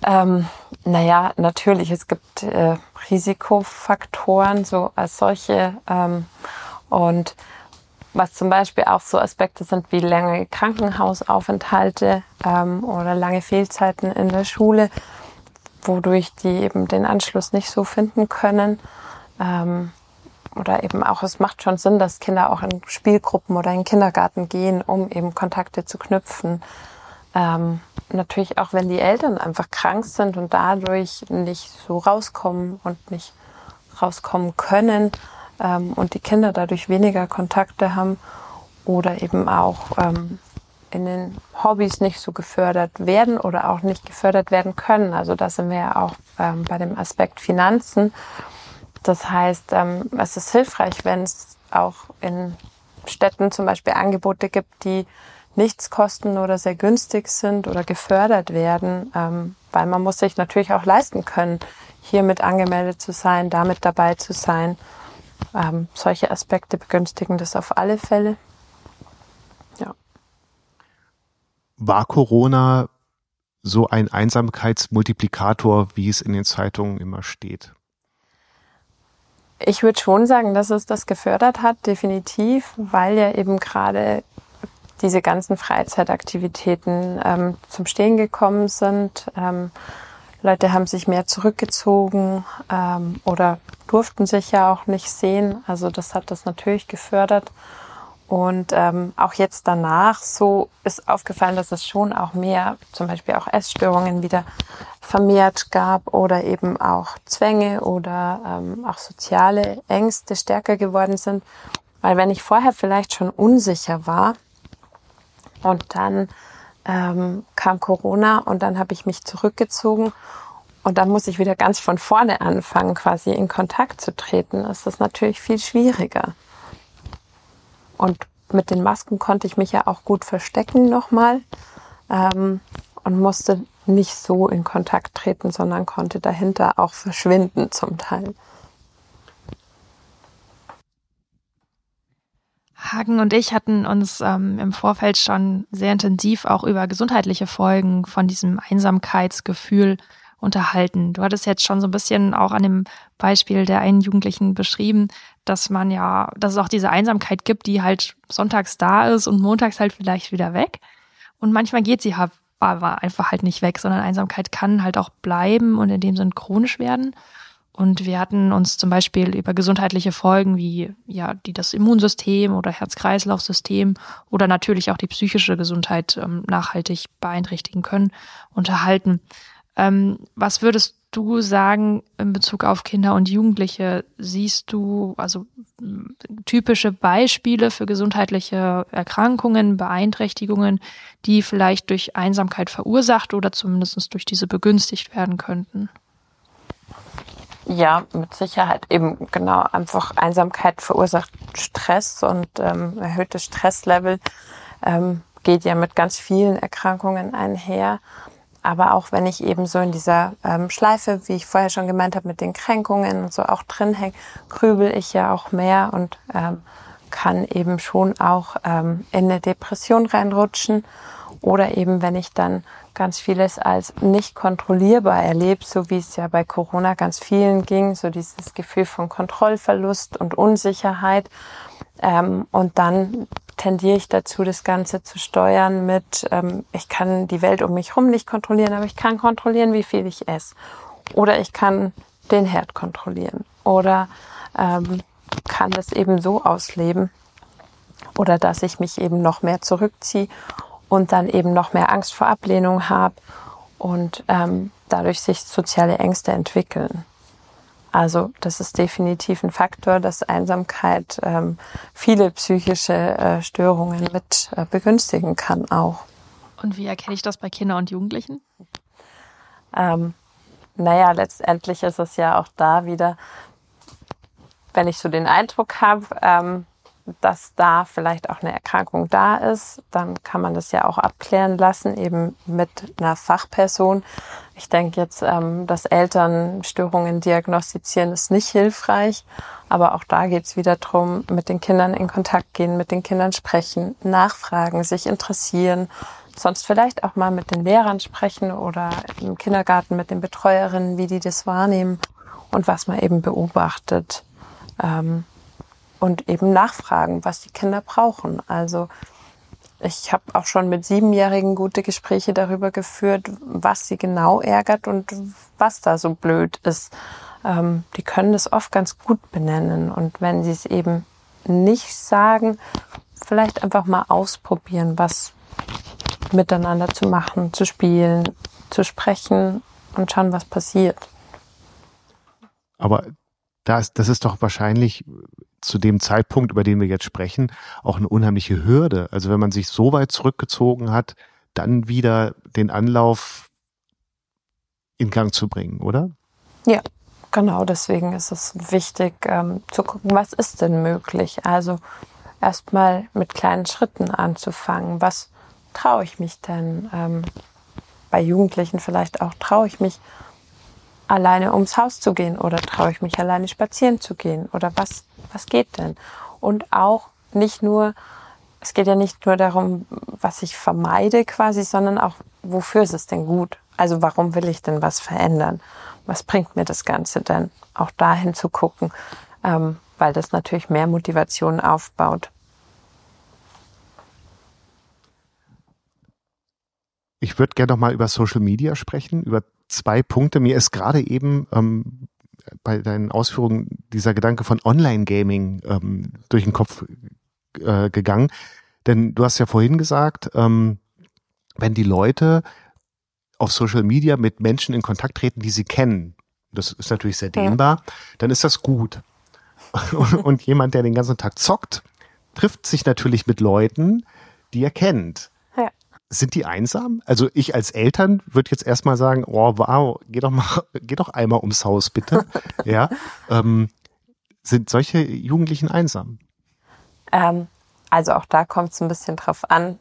Ähm, naja, natürlich, es gibt äh, Risikofaktoren so als solche. Ähm, und was zum Beispiel auch so Aspekte sind wie lange Krankenhausaufenthalte ähm, oder lange Fehlzeiten in der Schule, wodurch die eben den Anschluss nicht so finden können. Ähm, oder eben auch, es macht schon Sinn, dass Kinder auch in Spielgruppen oder in den Kindergarten gehen, um eben Kontakte zu knüpfen. Ähm, natürlich auch, wenn die Eltern einfach krank sind und dadurch nicht so rauskommen und nicht rauskommen können ähm, und die Kinder dadurch weniger Kontakte haben oder eben auch ähm, in den Hobbys nicht so gefördert werden oder auch nicht gefördert werden können. Also da sind wir ja auch ähm, bei dem Aspekt Finanzen. Das heißt, ähm, es ist hilfreich, wenn es auch in Städten zum Beispiel Angebote gibt, die nichts kosten oder sehr günstig sind oder gefördert werden, ähm, weil man muss sich natürlich auch leisten können, hier mit angemeldet zu sein, damit dabei zu sein. Ähm, solche Aspekte begünstigen das auf alle Fälle. Ja. War Corona so ein Einsamkeitsmultiplikator, wie es in den Zeitungen immer steht? Ich würde schon sagen, dass es das gefördert hat, definitiv, weil ja eben gerade diese ganzen Freizeitaktivitäten ähm, zum Stehen gekommen sind. Ähm, Leute haben sich mehr zurückgezogen ähm, oder durften sich ja auch nicht sehen. Also das hat das natürlich gefördert. Und ähm, auch jetzt danach so ist aufgefallen, dass es schon auch mehr, zum Beispiel auch Essstörungen wieder vermehrt gab oder eben auch Zwänge oder ähm, auch soziale Ängste stärker geworden sind. Weil wenn ich vorher vielleicht schon unsicher war und dann ähm, kam Corona und dann habe ich mich zurückgezogen und dann muss ich wieder ganz von vorne anfangen, quasi in Kontakt zu treten, ist das natürlich viel schwieriger. Und mit den Masken konnte ich mich ja auch gut verstecken nochmal ähm, und musste nicht so in Kontakt treten, sondern konnte dahinter auch verschwinden zum Teil. Hagen und ich hatten uns ähm, im Vorfeld schon sehr intensiv auch über gesundheitliche Folgen von diesem Einsamkeitsgefühl unterhalten. Du hattest jetzt schon so ein bisschen auch an dem Beispiel der einen Jugendlichen beschrieben, dass man ja, dass es auch diese Einsamkeit gibt, die halt sonntags da ist und montags halt vielleicht wieder weg. Und manchmal geht sie halt aber einfach halt nicht weg, sondern Einsamkeit kann halt auch bleiben und in dem Sinn chronisch werden. Und wir hatten uns zum Beispiel über gesundheitliche Folgen wie ja die das Immunsystem oder Herz-Kreislauf-System oder natürlich auch die psychische Gesundheit ähm, nachhaltig beeinträchtigen können unterhalten. Ähm, was würdest du sagen in Bezug auf Kinder und Jugendliche? Siehst du also typische Beispiele für gesundheitliche Erkrankungen, Beeinträchtigungen, die vielleicht durch Einsamkeit verursacht oder zumindest durch diese begünstigt werden könnten? Ja, mit Sicherheit eben genau einfach Einsamkeit verursacht Stress und ähm, erhöhtes Stresslevel ähm, geht ja mit ganz vielen Erkrankungen einher. Aber auch wenn ich eben so in dieser ähm, Schleife, wie ich vorher schon gemeint habe, mit den Kränkungen und so auch drin hänge, grübel ich ja auch mehr und ähm, kann eben schon auch ähm, in eine Depression reinrutschen. Oder eben, wenn ich dann ganz vieles als nicht kontrollierbar erlebe, so wie es ja bei Corona ganz vielen ging, so dieses Gefühl von Kontrollverlust und Unsicherheit. Ähm, und dann tendiere ich dazu, das Ganze zu steuern mit, ähm, ich kann die Welt um mich herum nicht kontrollieren, aber ich kann kontrollieren, wie viel ich esse. Oder ich kann den Herd kontrollieren. Oder ähm, kann das eben so ausleben. Oder dass ich mich eben noch mehr zurückziehe und dann eben noch mehr Angst vor Ablehnung habe und ähm, dadurch sich soziale Ängste entwickeln. Also das ist definitiv ein Faktor, dass Einsamkeit ähm, viele psychische äh, Störungen mit äh, begünstigen kann auch. Und wie erkenne ich das bei Kindern und Jugendlichen? Ähm, naja, letztendlich ist es ja auch da wieder, wenn ich so den Eindruck habe, ähm, dass da vielleicht auch eine Erkrankung da ist, dann kann man das ja auch abklären lassen, eben mit einer Fachperson. Ich denke jetzt, ähm, dass Eltern Störungen diagnostizieren, ist nicht hilfreich. Aber auch da geht es wieder drum, mit den Kindern in Kontakt gehen, mit den Kindern sprechen, nachfragen, sich interessieren, sonst vielleicht auch mal mit den Lehrern sprechen oder im Kindergarten mit den Betreuerinnen, wie die das wahrnehmen und was man eben beobachtet. Ähm, und eben nachfragen, was die Kinder brauchen. Also ich habe auch schon mit Siebenjährigen gute Gespräche darüber geführt, was sie genau ärgert und was da so blöd ist. Ähm, die können das oft ganz gut benennen. Und wenn sie es eben nicht sagen, vielleicht einfach mal ausprobieren, was miteinander zu machen, zu spielen, zu sprechen und schauen, was passiert. Aber das, das ist doch wahrscheinlich zu dem Zeitpunkt, über den wir jetzt sprechen, auch eine unheimliche Hürde. Also wenn man sich so weit zurückgezogen hat, dann wieder den Anlauf in Gang zu bringen, oder? Ja, genau. Deswegen ist es wichtig ähm, zu gucken, was ist denn möglich. Also erstmal mit kleinen Schritten anzufangen. Was traue ich mich denn? Ähm, bei Jugendlichen vielleicht auch traue ich mich alleine ums Haus zu gehen oder traue ich mich alleine spazieren zu gehen oder was, was geht denn? Und auch nicht nur, es geht ja nicht nur darum, was ich vermeide quasi, sondern auch, wofür ist es denn gut? Also warum will ich denn was verändern? Was bringt mir das Ganze denn? Auch dahin zu gucken, ähm, weil das natürlich mehr Motivation aufbaut. ich würde gerne noch mal über Social Media sprechen, über zwei Punkte. Mir ist gerade eben ähm, bei deinen Ausführungen dieser Gedanke von Online-Gaming ähm, durch den Kopf äh, gegangen. Denn du hast ja vorhin gesagt, ähm, wenn die Leute auf Social Media mit Menschen in Kontakt treten, die sie kennen, das ist natürlich sehr dehnbar, ja. dann ist das gut. und jemand, der den ganzen Tag zockt, trifft sich natürlich mit Leuten, die er kennt. Sind die einsam? Also ich als Eltern würde jetzt erstmal sagen, oh wow, geh doch mal, geh doch einmal ums Haus, bitte. ja. Ähm, sind solche Jugendlichen einsam? Ähm, also auch da kommt es ein bisschen drauf an,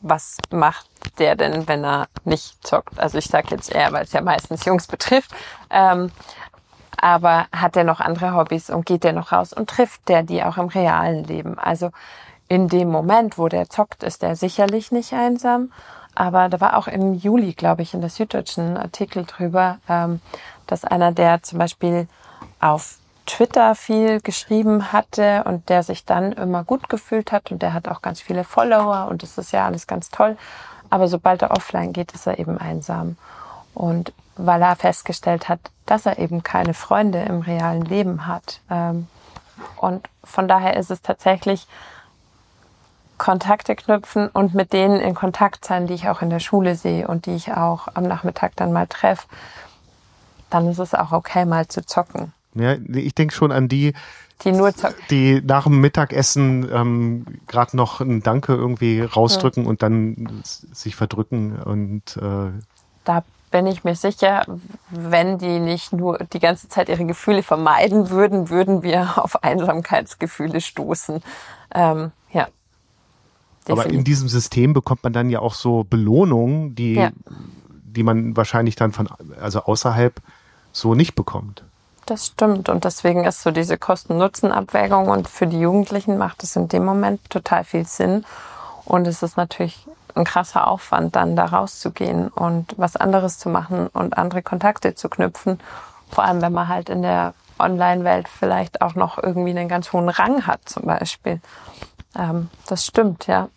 was macht der denn, wenn er nicht zockt? Also ich sage jetzt eher, weil es ja meistens Jungs betrifft. Ähm, aber hat er noch andere Hobbys und geht der noch raus und trifft der die auch im realen Leben? Also in dem Moment, wo der zockt, ist er sicherlich nicht einsam. Aber da war auch im Juli, glaube ich, in der Süddeutschen Artikel drüber, ähm, dass einer, der zum Beispiel auf Twitter viel geschrieben hatte und der sich dann immer gut gefühlt hat und der hat auch ganz viele Follower und das ist ja alles ganz toll. Aber sobald er offline geht, ist er eben einsam. Und weil er festgestellt hat, dass er eben keine Freunde im realen Leben hat. Ähm, und von daher ist es tatsächlich Kontakte knüpfen und mit denen in Kontakt sein, die ich auch in der Schule sehe und die ich auch am Nachmittag dann mal treffe. Dann ist es auch okay, mal zu zocken. Ja, ich denke schon an die, die nur die nach dem Mittagessen ähm, gerade noch ein Danke irgendwie rausdrücken hm. und dann sich verdrücken und äh da bin ich mir sicher, wenn die nicht nur die ganze Zeit ihre Gefühle vermeiden würden, würden wir auf Einsamkeitsgefühle stoßen. Ähm. Definitiv. Aber in diesem System bekommt man dann ja auch so Belohnungen, die, ja. die man wahrscheinlich dann von, also außerhalb so nicht bekommt. Das stimmt. Und deswegen ist so diese Kosten-Nutzen-Abwägung und für die Jugendlichen macht es in dem Moment total viel Sinn. Und es ist natürlich ein krasser Aufwand, dann da rauszugehen und was anderes zu machen und andere Kontakte zu knüpfen. Vor allem, wenn man halt in der Online-Welt vielleicht auch noch irgendwie einen ganz hohen Rang hat, zum Beispiel. Ähm, das stimmt, ja.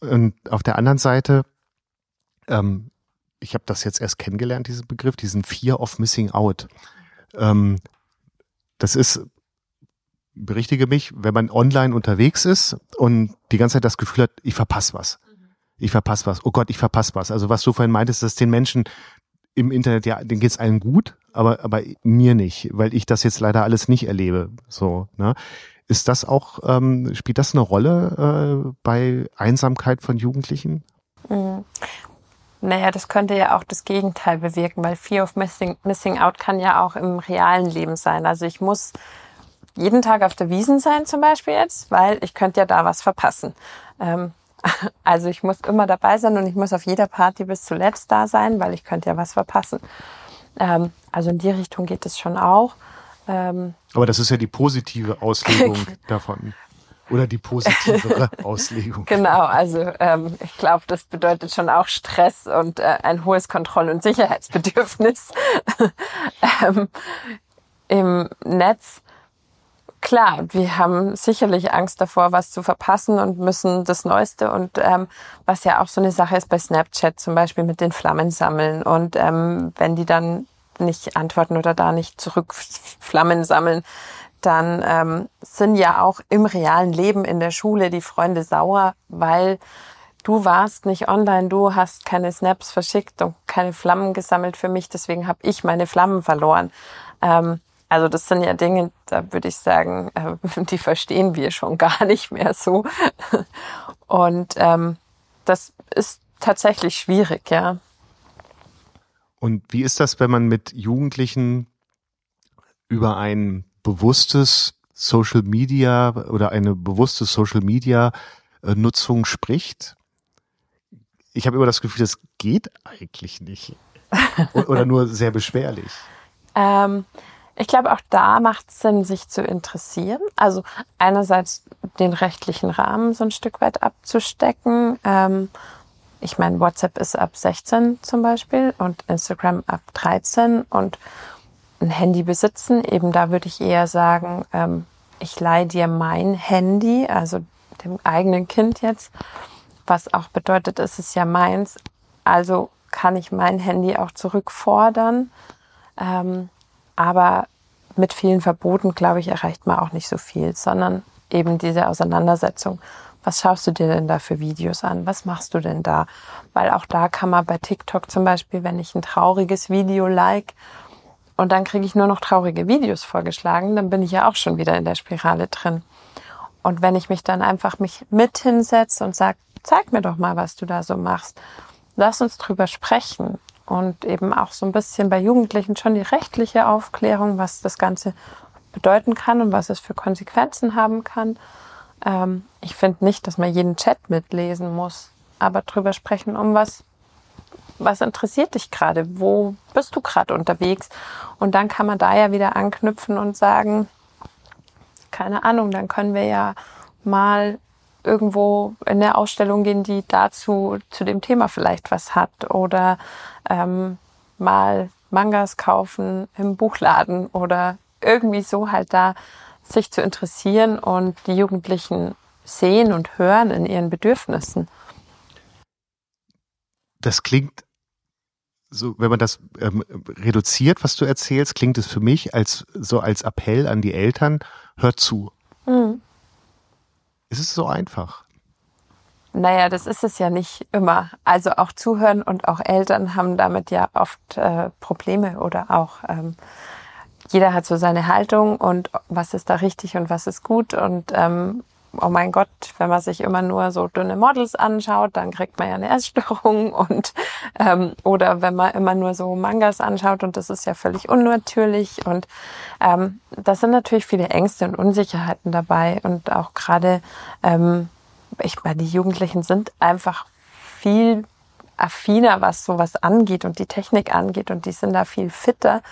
Und auf der anderen Seite, ähm, ich habe das jetzt erst kennengelernt, diesen Begriff, diesen Fear of Missing Out. Ähm, das ist berichtige mich, wenn man online unterwegs ist und die ganze Zeit das Gefühl hat, ich verpasse was. Ich verpasse was. Oh Gott, ich verpasse was. Also was du vorhin meintest, dass den Menschen im Internet, ja, denen geht's allen gut, aber, aber mir nicht, weil ich das jetzt leider alles nicht erlebe. So, ne? Ist das auch, ähm, spielt das eine Rolle äh, bei Einsamkeit von Jugendlichen? Mhm. Naja, das könnte ja auch das Gegenteil bewirken, weil Fear of Missing, Missing Out kann ja auch im realen Leben sein. Also ich muss jeden Tag auf der Wiesen sein zum Beispiel jetzt, weil ich könnte ja da was verpassen. Ähm, also ich muss immer dabei sein und ich muss auf jeder Party bis zuletzt da sein, weil ich könnte ja was verpassen. Ähm, also in die Richtung geht es schon auch. Ähm, Aber das ist ja die positive Auslegung davon. Oder die positivere Auslegung. Genau, also ähm, ich glaube, das bedeutet schon auch Stress und äh, ein hohes Kontroll- und Sicherheitsbedürfnis ähm, im Netz klar, wir haben sicherlich Angst davor, was zu verpassen und müssen das Neueste und ähm, was ja auch so eine Sache ist bei Snapchat zum Beispiel mit den Flammen sammeln und ähm, wenn die dann nicht antworten oder da nicht zurück Flammen sammeln, dann ähm, sind ja auch im realen Leben in der Schule die Freunde sauer, weil du warst nicht online, du hast keine Snaps verschickt und keine Flammen gesammelt für mich, deswegen habe ich meine Flammen verloren. Ähm, also das sind ja Dinge, da würde ich sagen, äh, die verstehen wir schon gar nicht mehr so. Und ähm, das ist tatsächlich schwierig, ja. Und wie ist das, wenn man mit Jugendlichen über ein bewusstes Social Media oder eine bewusste Social Media äh, Nutzung spricht? Ich habe immer das Gefühl, das geht eigentlich nicht. oder nur sehr beschwerlich. Ähm, ich glaube, auch da macht es Sinn, sich zu interessieren. Also einerseits den rechtlichen Rahmen so ein Stück weit abzustecken. Ähm, ich meine, WhatsApp ist ab 16 zum Beispiel und Instagram ab 13 und ein Handy besitzen. Eben da würde ich eher sagen, ähm, ich leihe dir mein Handy, also dem eigenen Kind jetzt, was auch bedeutet, es ist ja meins, also kann ich mein Handy auch zurückfordern. Ähm, aber mit vielen Verboten, glaube ich, erreicht man auch nicht so viel, sondern eben diese Auseinandersetzung. Was schaust du dir denn da für Videos an? Was machst du denn da? Weil auch da kann man bei TikTok zum Beispiel, wenn ich ein trauriges Video like und dann kriege ich nur noch traurige Videos vorgeschlagen, dann bin ich ja auch schon wieder in der Spirale drin. Und wenn ich mich dann einfach mich mit hinsetze und sage, zeig mir doch mal, was du da so machst, lass uns drüber sprechen und eben auch so ein bisschen bei Jugendlichen schon die rechtliche Aufklärung, was das Ganze bedeuten kann und was es für Konsequenzen haben kann. Ähm, ich finde nicht, dass man jeden Chat mitlesen muss, aber drüber sprechen, um was, was interessiert dich gerade? Wo bist du gerade unterwegs? Und dann kann man da ja wieder anknüpfen und sagen, keine Ahnung, dann können wir ja mal irgendwo in eine Ausstellung gehen, die dazu zu dem Thema vielleicht was hat oder ähm, mal Mangas kaufen im Buchladen oder irgendwie so halt da sich zu interessieren und die Jugendlichen sehen und hören in ihren Bedürfnissen. Das klingt so, wenn man das ähm, reduziert, was du erzählst, klingt es für mich als so als Appell an die Eltern, hört zu. Mhm. Ist es so einfach? Naja, das ist es ja nicht immer. Also auch Zuhören und auch Eltern haben damit ja oft äh, Probleme oder auch ähm, jeder hat so seine Haltung und was ist da richtig und was ist gut. Und ähm, oh mein Gott, wenn man sich immer nur so dünne Models anschaut, dann kriegt man ja eine Essstörung. Und ähm, oder wenn man immer nur so Mangas anschaut und das ist ja völlig unnatürlich. Und ähm, das sind natürlich viele Ängste und Unsicherheiten dabei. Und auch gerade ähm, ich meine, die Jugendlichen sind einfach viel affiner, was sowas angeht und die Technik angeht. Und die sind da viel fitter.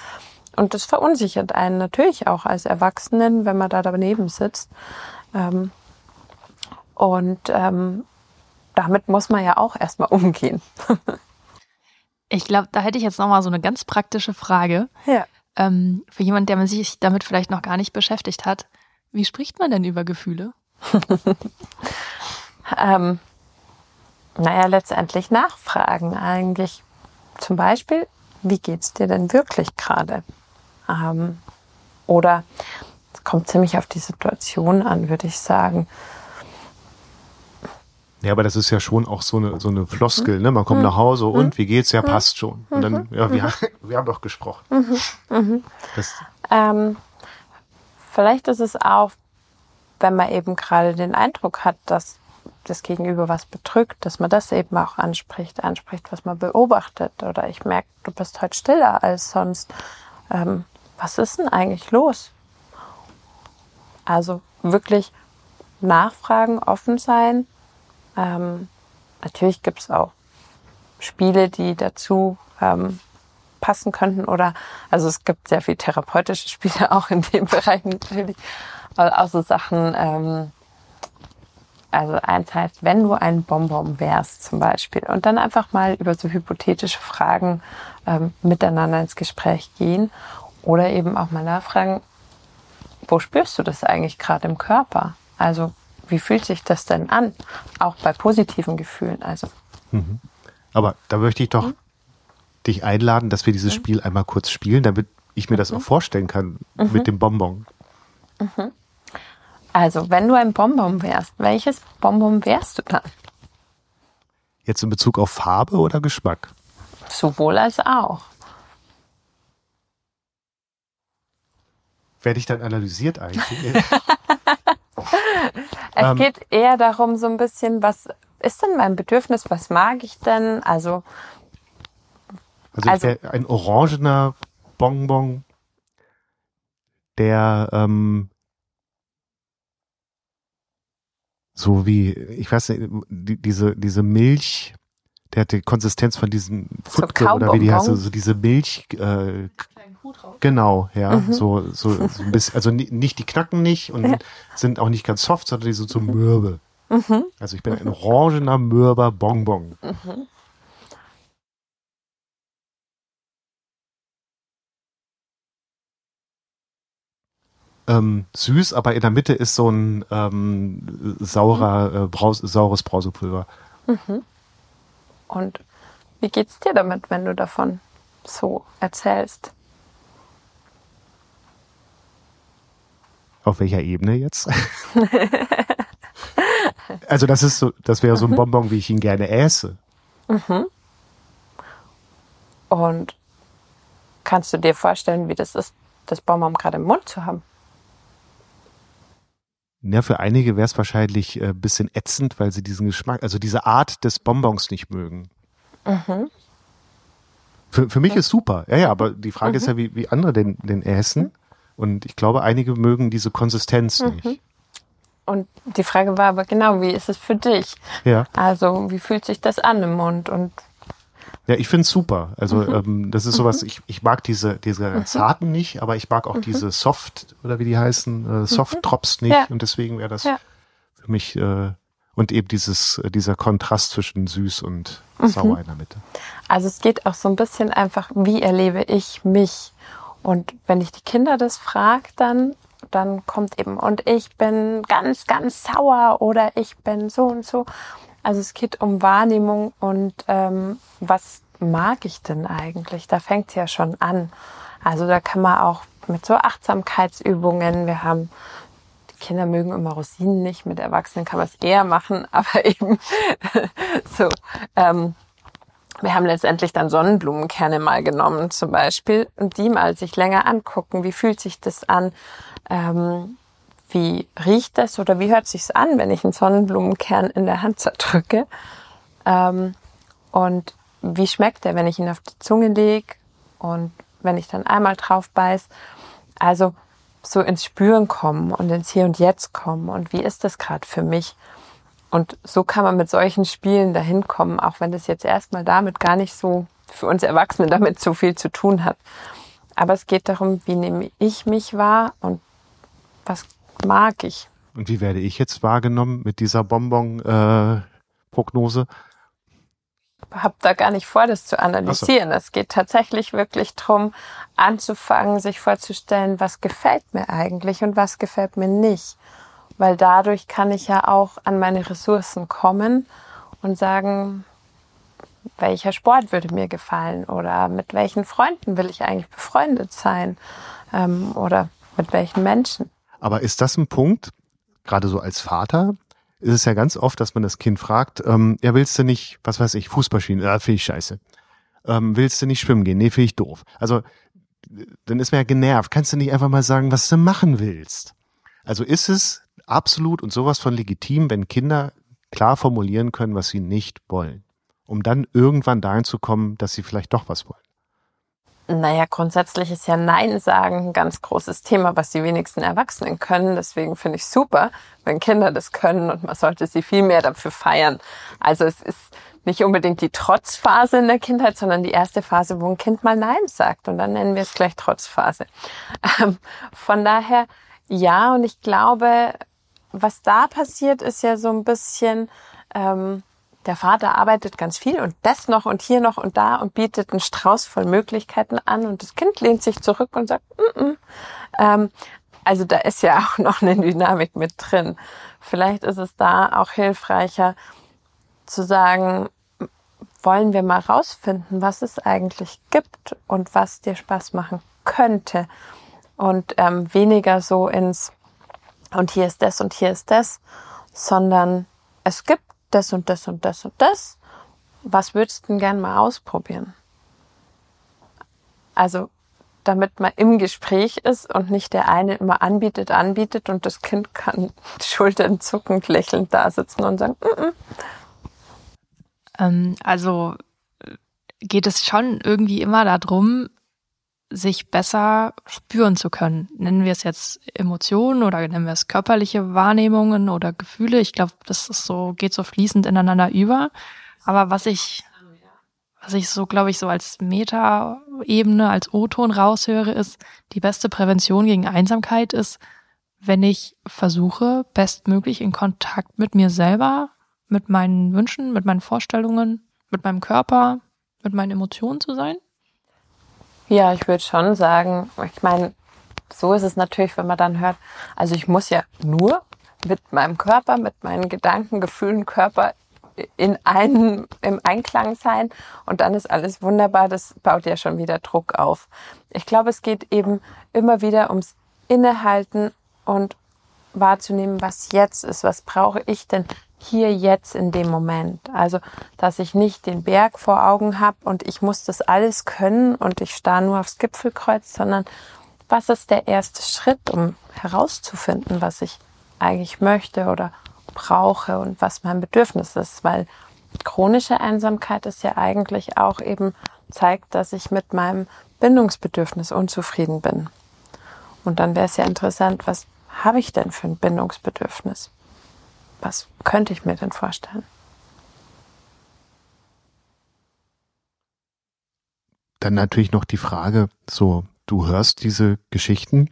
Und das verunsichert einen natürlich auch als Erwachsenen, wenn man da daneben sitzt. Ähm, und ähm, damit muss man ja auch erstmal umgehen. ich glaube, da hätte ich jetzt nochmal so eine ganz praktische Frage. Ja. Ähm, für jemanden, der sich damit vielleicht noch gar nicht beschäftigt hat. Wie spricht man denn über Gefühle? ähm, naja, letztendlich nachfragen eigentlich. Zum Beispiel, wie geht's dir denn wirklich gerade? Ähm, oder es kommt ziemlich auf die Situation an, würde ich sagen. Ja, aber das ist ja schon auch so eine, so eine Floskel, ne? Man kommt mhm. nach Hause und mhm. wie geht's? Ja, passt schon. Und dann, mhm. ja, wir, mhm. wir haben doch gesprochen. Mhm. Ähm, vielleicht ist es auch, wenn man eben gerade den Eindruck hat, dass das Gegenüber was bedrückt, dass man das eben auch anspricht, anspricht, was man beobachtet. Oder ich merke, du bist heute stiller als sonst. Ähm, was ist denn eigentlich los? Also wirklich nachfragen, offen sein, ähm, natürlich gibt es auch Spiele, die dazu ähm, passen könnten oder also es gibt sehr viel therapeutische Spiele auch in dem Bereich natürlich. Auch so Sachen, ähm, also eins heißt, wenn du ein Bonbon wärst zum Beispiel und dann einfach mal über so hypothetische Fragen ähm, miteinander ins Gespräch gehen oder eben auch mal nachfragen, wo spürst du das eigentlich gerade im Körper? Also wie fühlt sich das denn an? Auch bei positiven Gefühlen, also. Mhm. Aber da möchte ich doch mhm. dich einladen, dass wir dieses mhm. Spiel einmal kurz spielen, damit ich mir das auch mhm. vorstellen kann mit mhm. dem Bonbon. Mhm. Also, wenn du ein Bonbon wärst, welches Bonbon wärst du dann? Jetzt in Bezug auf Farbe oder Geschmack? Sowohl als auch. Werde ich dann analysiert eigentlich? es ähm, geht eher darum, so ein bisschen, was ist denn mein Bedürfnis? Was mag ich denn? Also, also, also ein orangener Bonbon, der ähm, so wie, ich weiß nicht, die, diese, diese Milch, der hat die Konsistenz von diesem Futke oder wie die heißt, so diese Milch, äh, Genau, ja, mhm. so, so, so ein bisschen, also nicht die knacken nicht und ja. sind auch nicht ganz soft, sondern die sind so mürbe. Mhm. Also ich bin ein orangener, mürber Bonbon. Mhm. Ähm, süß, aber in der Mitte ist so ein ähm, saurer, äh, Braus, saures Brausepulver. Mhm. Und wie geht's dir damit, wenn du davon so erzählst? Auf welcher Ebene jetzt? also das ist so, das wäre so ein Bonbon, wie ich ihn gerne äße. Mhm. Und kannst du dir vorstellen, wie das ist, das Bonbon gerade im Mund zu haben? Ja, für einige wäre es wahrscheinlich ein äh, bisschen ätzend, weil sie diesen Geschmack, also diese Art des Bonbons nicht mögen. Mhm. Für, für mich ist super. Ja, ja, aber die Frage mhm. ist ja, wie, wie andere den, den essen. Und ich glaube, einige mögen diese Konsistenz mhm. nicht. Und die Frage war aber genau, wie ist es für dich? Ja. Also, wie fühlt sich das an im Mund? Und ja, ich finde es super. Also mhm. ähm, das ist sowas, mhm. ich, ich mag diese, diese mhm. zarten nicht, aber ich mag auch mhm. diese Soft, oder wie die heißen, äh, Soft-Drops nicht. Ja. Und deswegen wäre das ja. für mich äh, und eben dieses, äh, dieser Kontrast zwischen süß und mhm. sauer in der Mitte. Also es geht auch so ein bisschen einfach, wie erlebe ich mich? Und wenn ich die Kinder das frage, dann, dann kommt eben, und ich bin ganz, ganz sauer oder ich bin so und so. Also es geht um Wahrnehmung und ähm, was mag ich denn eigentlich? Da fängt es ja schon an. Also da kann man auch mit so Achtsamkeitsübungen, wir haben Kinder mögen immer Rosinen nicht, mit Erwachsenen kann man es eher machen, aber eben so. Ähm, wir haben letztendlich dann Sonnenblumenkerne mal genommen zum Beispiel und die mal sich länger angucken. Wie fühlt sich das an? Ähm, wie riecht das oder wie hört sich's an, wenn ich einen Sonnenblumenkern in der Hand zerdrücke? Ähm, und wie schmeckt der, wenn ich ihn auf die Zunge lege und wenn ich dann einmal drauf beiß? Also so ins Spüren kommen und ins Hier und Jetzt kommen und wie ist das gerade für mich? Und so kann man mit solchen Spielen dahin kommen, auch wenn das jetzt erstmal damit gar nicht so für uns Erwachsene damit so viel zu tun hat. Aber es geht darum, wie nehme ich mich wahr und was mag ich. Und wie werde ich jetzt wahrgenommen mit dieser Bonbon-Prognose? Äh, habe da gar nicht vor, das zu analysieren. So. Es geht tatsächlich wirklich drum, anzufangen, sich vorzustellen, was gefällt mir eigentlich und was gefällt mir nicht. Weil dadurch kann ich ja auch an meine Ressourcen kommen und sagen, welcher Sport würde mir gefallen oder mit welchen Freunden will ich eigentlich befreundet sein ähm, oder mit welchen Menschen. Aber ist das ein Punkt, gerade so als Vater, ist es ja ganz oft, dass man das Kind fragt, ähm, ja, willst du nicht, was weiß ich, Fußball spielen? Ja, finde ich scheiße. Ähm, willst du nicht schwimmen gehen? Nee, finde ich doof. Also, dann ist man ja genervt. Kannst du nicht einfach mal sagen, was du machen willst? Also ist es absolut und sowas von legitim, wenn Kinder klar formulieren können, was sie nicht wollen, um dann irgendwann dahin zu kommen, dass sie vielleicht doch was wollen. Naja, grundsätzlich ist ja Nein sagen ein ganz großes Thema, was die wenigsten Erwachsenen können. Deswegen finde ich super, wenn Kinder das können und man sollte sie viel mehr dafür feiern. Also es ist nicht unbedingt die Trotzphase in der Kindheit, sondern die erste Phase, wo ein Kind mal Nein sagt. Und dann nennen wir es gleich Trotzphase. Ähm, von daher, ja, und ich glaube, was da passiert, ist ja so ein bisschen, ähm, der Vater arbeitet ganz viel und das noch und hier noch und da und bietet einen Strauß voll Möglichkeiten an und das Kind lehnt sich zurück und sagt, mm -mm. Ähm, also da ist ja auch noch eine Dynamik mit drin. Vielleicht ist es da auch hilfreicher zu sagen, wollen wir mal rausfinden, was es eigentlich gibt und was dir Spaß machen könnte und ähm, weniger so ins und hier ist das und hier ist das, sondern es gibt das und das und das und das. Was würdest du denn gern mal ausprobieren? Also, damit man im Gespräch ist und nicht der eine immer anbietet, anbietet und das Kind kann Schultern zuckend lächelnd da sitzen und sagen, mm -mm. Ähm, also geht es schon irgendwie immer darum, sich besser spüren zu können. Nennen wir es jetzt Emotionen oder nennen wir es körperliche Wahrnehmungen oder Gefühle. Ich glaube, das ist so, geht so fließend ineinander über. Aber was ich, was ich so, glaube ich, so als Meta-Ebene, als O-Ton raushöre, ist, die beste Prävention gegen Einsamkeit ist, wenn ich versuche, bestmöglich in Kontakt mit mir selber, mit meinen Wünschen, mit meinen Vorstellungen, mit meinem Körper, mit meinen Emotionen zu sein ja, ich würde schon sagen, ich meine, so ist es natürlich, wenn man dann hört, also ich muss ja nur mit meinem Körper, mit meinen Gedanken, Gefühlen, Körper in einem, im Einklang sein und dann ist alles wunderbar. Das baut ja schon wieder Druck auf. Ich glaube, es geht eben immer wieder ums Innehalten und wahrzunehmen, was jetzt ist. Was brauche ich denn hier jetzt in dem Moment? Also, dass ich nicht den Berg vor Augen habe und ich muss das alles können und ich starre nur aufs Gipfelkreuz, sondern was ist der erste Schritt, um herauszufinden, was ich eigentlich möchte oder brauche und was mein Bedürfnis ist, weil chronische Einsamkeit ist ja eigentlich auch eben zeigt, dass ich mit meinem Bindungsbedürfnis unzufrieden bin. Und dann wäre es ja interessant, was habe ich denn für ein Bindungsbedürfnis? Was könnte ich mir denn vorstellen? Dann natürlich noch die Frage, so, du hörst diese Geschichten,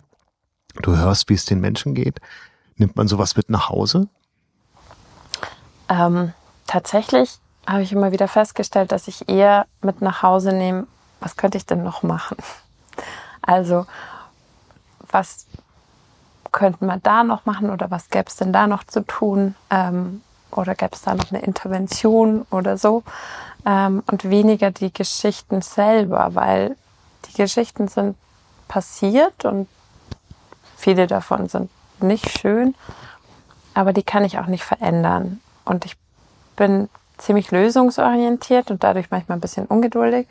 du hörst, wie es den Menschen geht. Nimmt man sowas mit nach Hause? Ähm, tatsächlich habe ich immer wieder festgestellt, dass ich eher mit nach Hause nehme, was könnte ich denn noch machen? Also, was könnte man da noch machen oder was gäbe es denn da noch zu tun? Ähm, oder gäbe es da noch eine Intervention oder so? Ähm, und weniger die Geschichten selber, weil die Geschichten sind passiert und viele davon sind nicht schön, aber die kann ich auch nicht verändern. Und ich bin ziemlich lösungsorientiert und dadurch manchmal ein bisschen ungeduldig.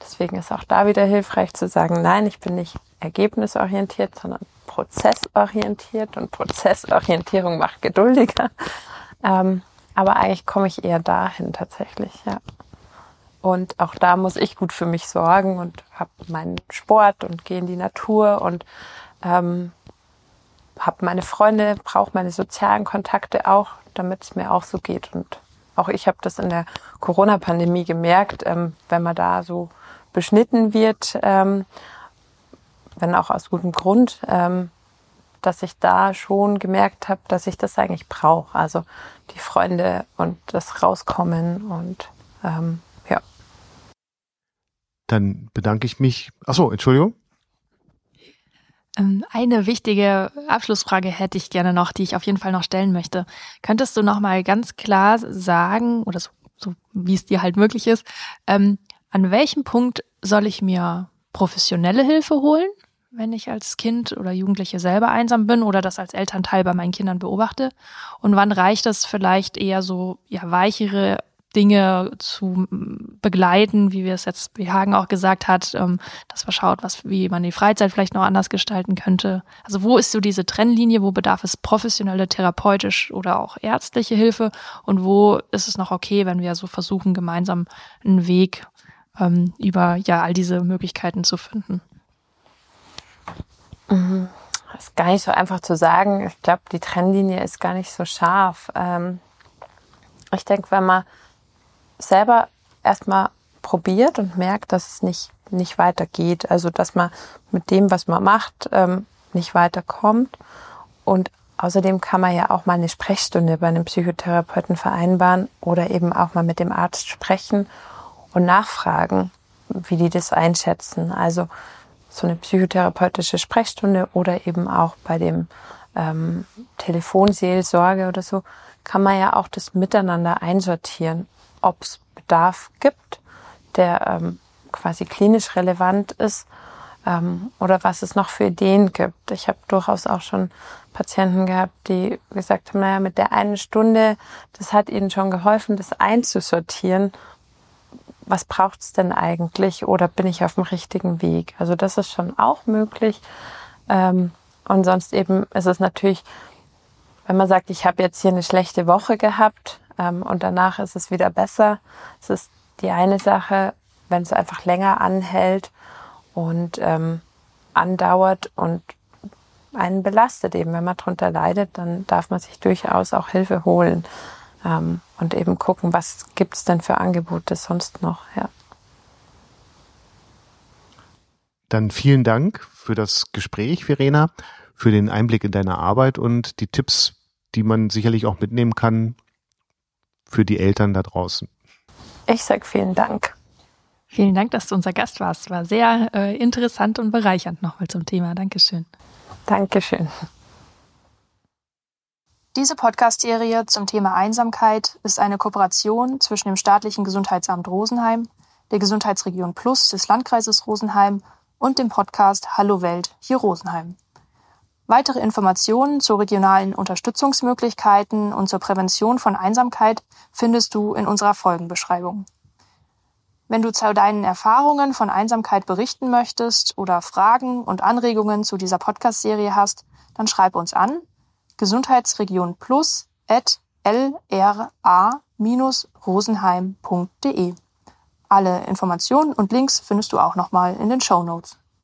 Deswegen ist auch da wieder hilfreich zu sagen, nein, ich bin nicht ergebnisorientiert, sondern prozessorientiert und Prozessorientierung macht geduldiger. Ähm, aber eigentlich komme ich eher dahin tatsächlich, ja. Und auch da muss ich gut für mich sorgen und habe meinen Sport und gehe in die Natur und ähm, habe meine Freunde, brauche meine sozialen Kontakte auch, damit es mir auch so geht. Und auch ich habe das in der Corona-Pandemie gemerkt, ähm, wenn man da so beschnitten wird, ähm, wenn auch aus gutem Grund, ähm, dass ich da schon gemerkt habe, dass ich das eigentlich brauche. Also die Freunde und das Rauskommen und ähm, ja. Dann bedanke ich mich. Achso, Entschuldigung. Ähm, eine wichtige Abschlussfrage hätte ich gerne noch, die ich auf jeden Fall noch stellen möchte. Könntest du noch mal ganz klar sagen, oder so, so wie es dir halt möglich ist, ähm, an welchem Punkt soll ich mir professionelle Hilfe holen, wenn ich als Kind oder Jugendliche selber einsam bin oder das als Elternteil bei meinen Kindern beobachte? Und wann reicht es vielleicht eher so ja weichere Dinge zu begleiten, wie wir es jetzt, wie Hagen auch gesagt hat, ähm, dass man schaut, was, wie man die Freizeit vielleicht noch anders gestalten könnte. Also wo ist so diese Trennlinie, wo bedarf es professionelle, therapeutisch oder auch ärztliche Hilfe und wo ist es noch okay, wenn wir so versuchen, gemeinsam einen Weg ähm, über ja all diese Möglichkeiten zu finden? Mhm. Das ist gar nicht so einfach zu sagen. Ich glaube, die Trennlinie ist gar nicht so scharf. Ähm, ich denke, wenn man selber erstmal probiert und merkt, dass es nicht, nicht weitergeht. Also, dass man mit dem, was man macht, ähm, nicht weiterkommt. Und außerdem kann man ja auch mal eine Sprechstunde bei einem Psychotherapeuten vereinbaren oder eben auch mal mit dem Arzt sprechen und nachfragen, wie die das einschätzen. Also, so eine psychotherapeutische Sprechstunde oder eben auch bei dem ähm, Telefonseelsorge oder so, kann man ja auch das Miteinander einsortieren ob es Bedarf gibt, der ähm, quasi klinisch relevant ist ähm, oder was es noch für Ideen gibt. Ich habe durchaus auch schon Patienten gehabt, die gesagt haben, naja, mit der einen Stunde, das hat ihnen schon geholfen, das einzusortieren. Was braucht es denn eigentlich oder bin ich auf dem richtigen Weg? Also das ist schon auch möglich. Ähm, und sonst eben ist es natürlich, wenn man sagt, ich habe jetzt hier eine schlechte Woche gehabt, ähm, und danach ist es wieder besser. Es ist die eine Sache, wenn es einfach länger anhält und ähm, andauert und einen belastet eben. Wenn man darunter leidet, dann darf man sich durchaus auch Hilfe holen ähm, und eben gucken, was gibt es denn für Angebote sonst noch. Ja. Dann vielen Dank für das Gespräch, Verena, für den Einblick in deine Arbeit und die Tipps, die man sicherlich auch mitnehmen kann, für die Eltern da draußen. Ich sage vielen Dank. Vielen Dank, dass du unser Gast warst. War sehr äh, interessant und bereichernd nochmal zum Thema. Dankeschön. Dankeschön. Diese Podcast-Serie zum Thema Einsamkeit ist eine Kooperation zwischen dem staatlichen Gesundheitsamt Rosenheim, der Gesundheitsregion Plus des Landkreises Rosenheim und dem Podcast Hallo Welt hier Rosenheim. Weitere Informationen zu regionalen Unterstützungsmöglichkeiten und zur Prävention von Einsamkeit findest du in unserer Folgenbeschreibung. Wenn du zu deinen Erfahrungen von Einsamkeit berichten möchtest oder Fragen und Anregungen zu dieser Podcast-Serie hast, dann schreib uns an Gesundheitsregion Plus at lra-rosenheim.de. Alle Informationen und Links findest du auch nochmal in den Show Notes.